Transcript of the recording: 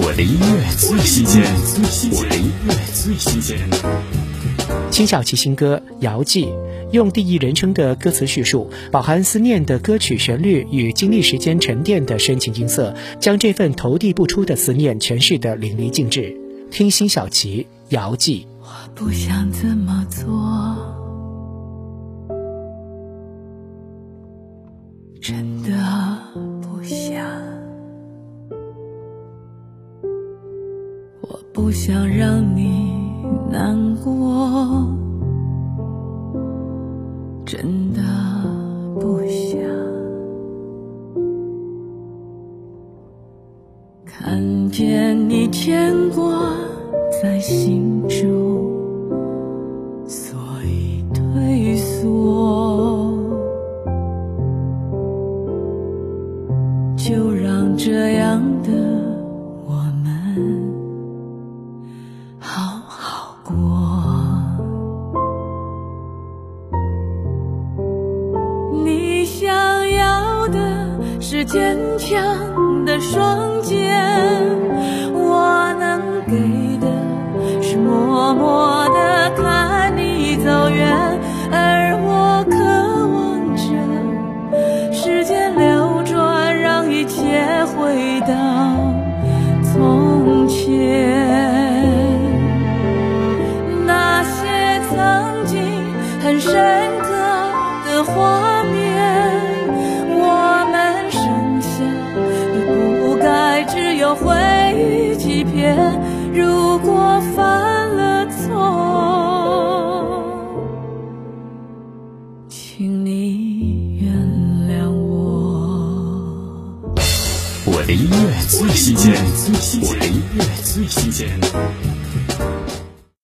我的音乐最新鲜，我的音乐最新鲜。辛晓琪新歌《遥寄》，用第一人称的歌词叙述，饱含思念的歌曲旋律与经历时间沉淀的深情音色，将这份投递不出的思念诠释得淋漓尽致。听辛晓琪《遥寄》。我不想这么做，真的不想让你难过，真的不想。看见你牵挂在心中，所以退缩，就让这样的是坚强的双肩，我能给的是默默的看你走远，而我渴望着时间流转，让一切回到从前。那些曾经很深刻的画面，回忆几篇。如果犯了错，请你原谅我。我的音乐最新鲜，我的音乐最新鲜。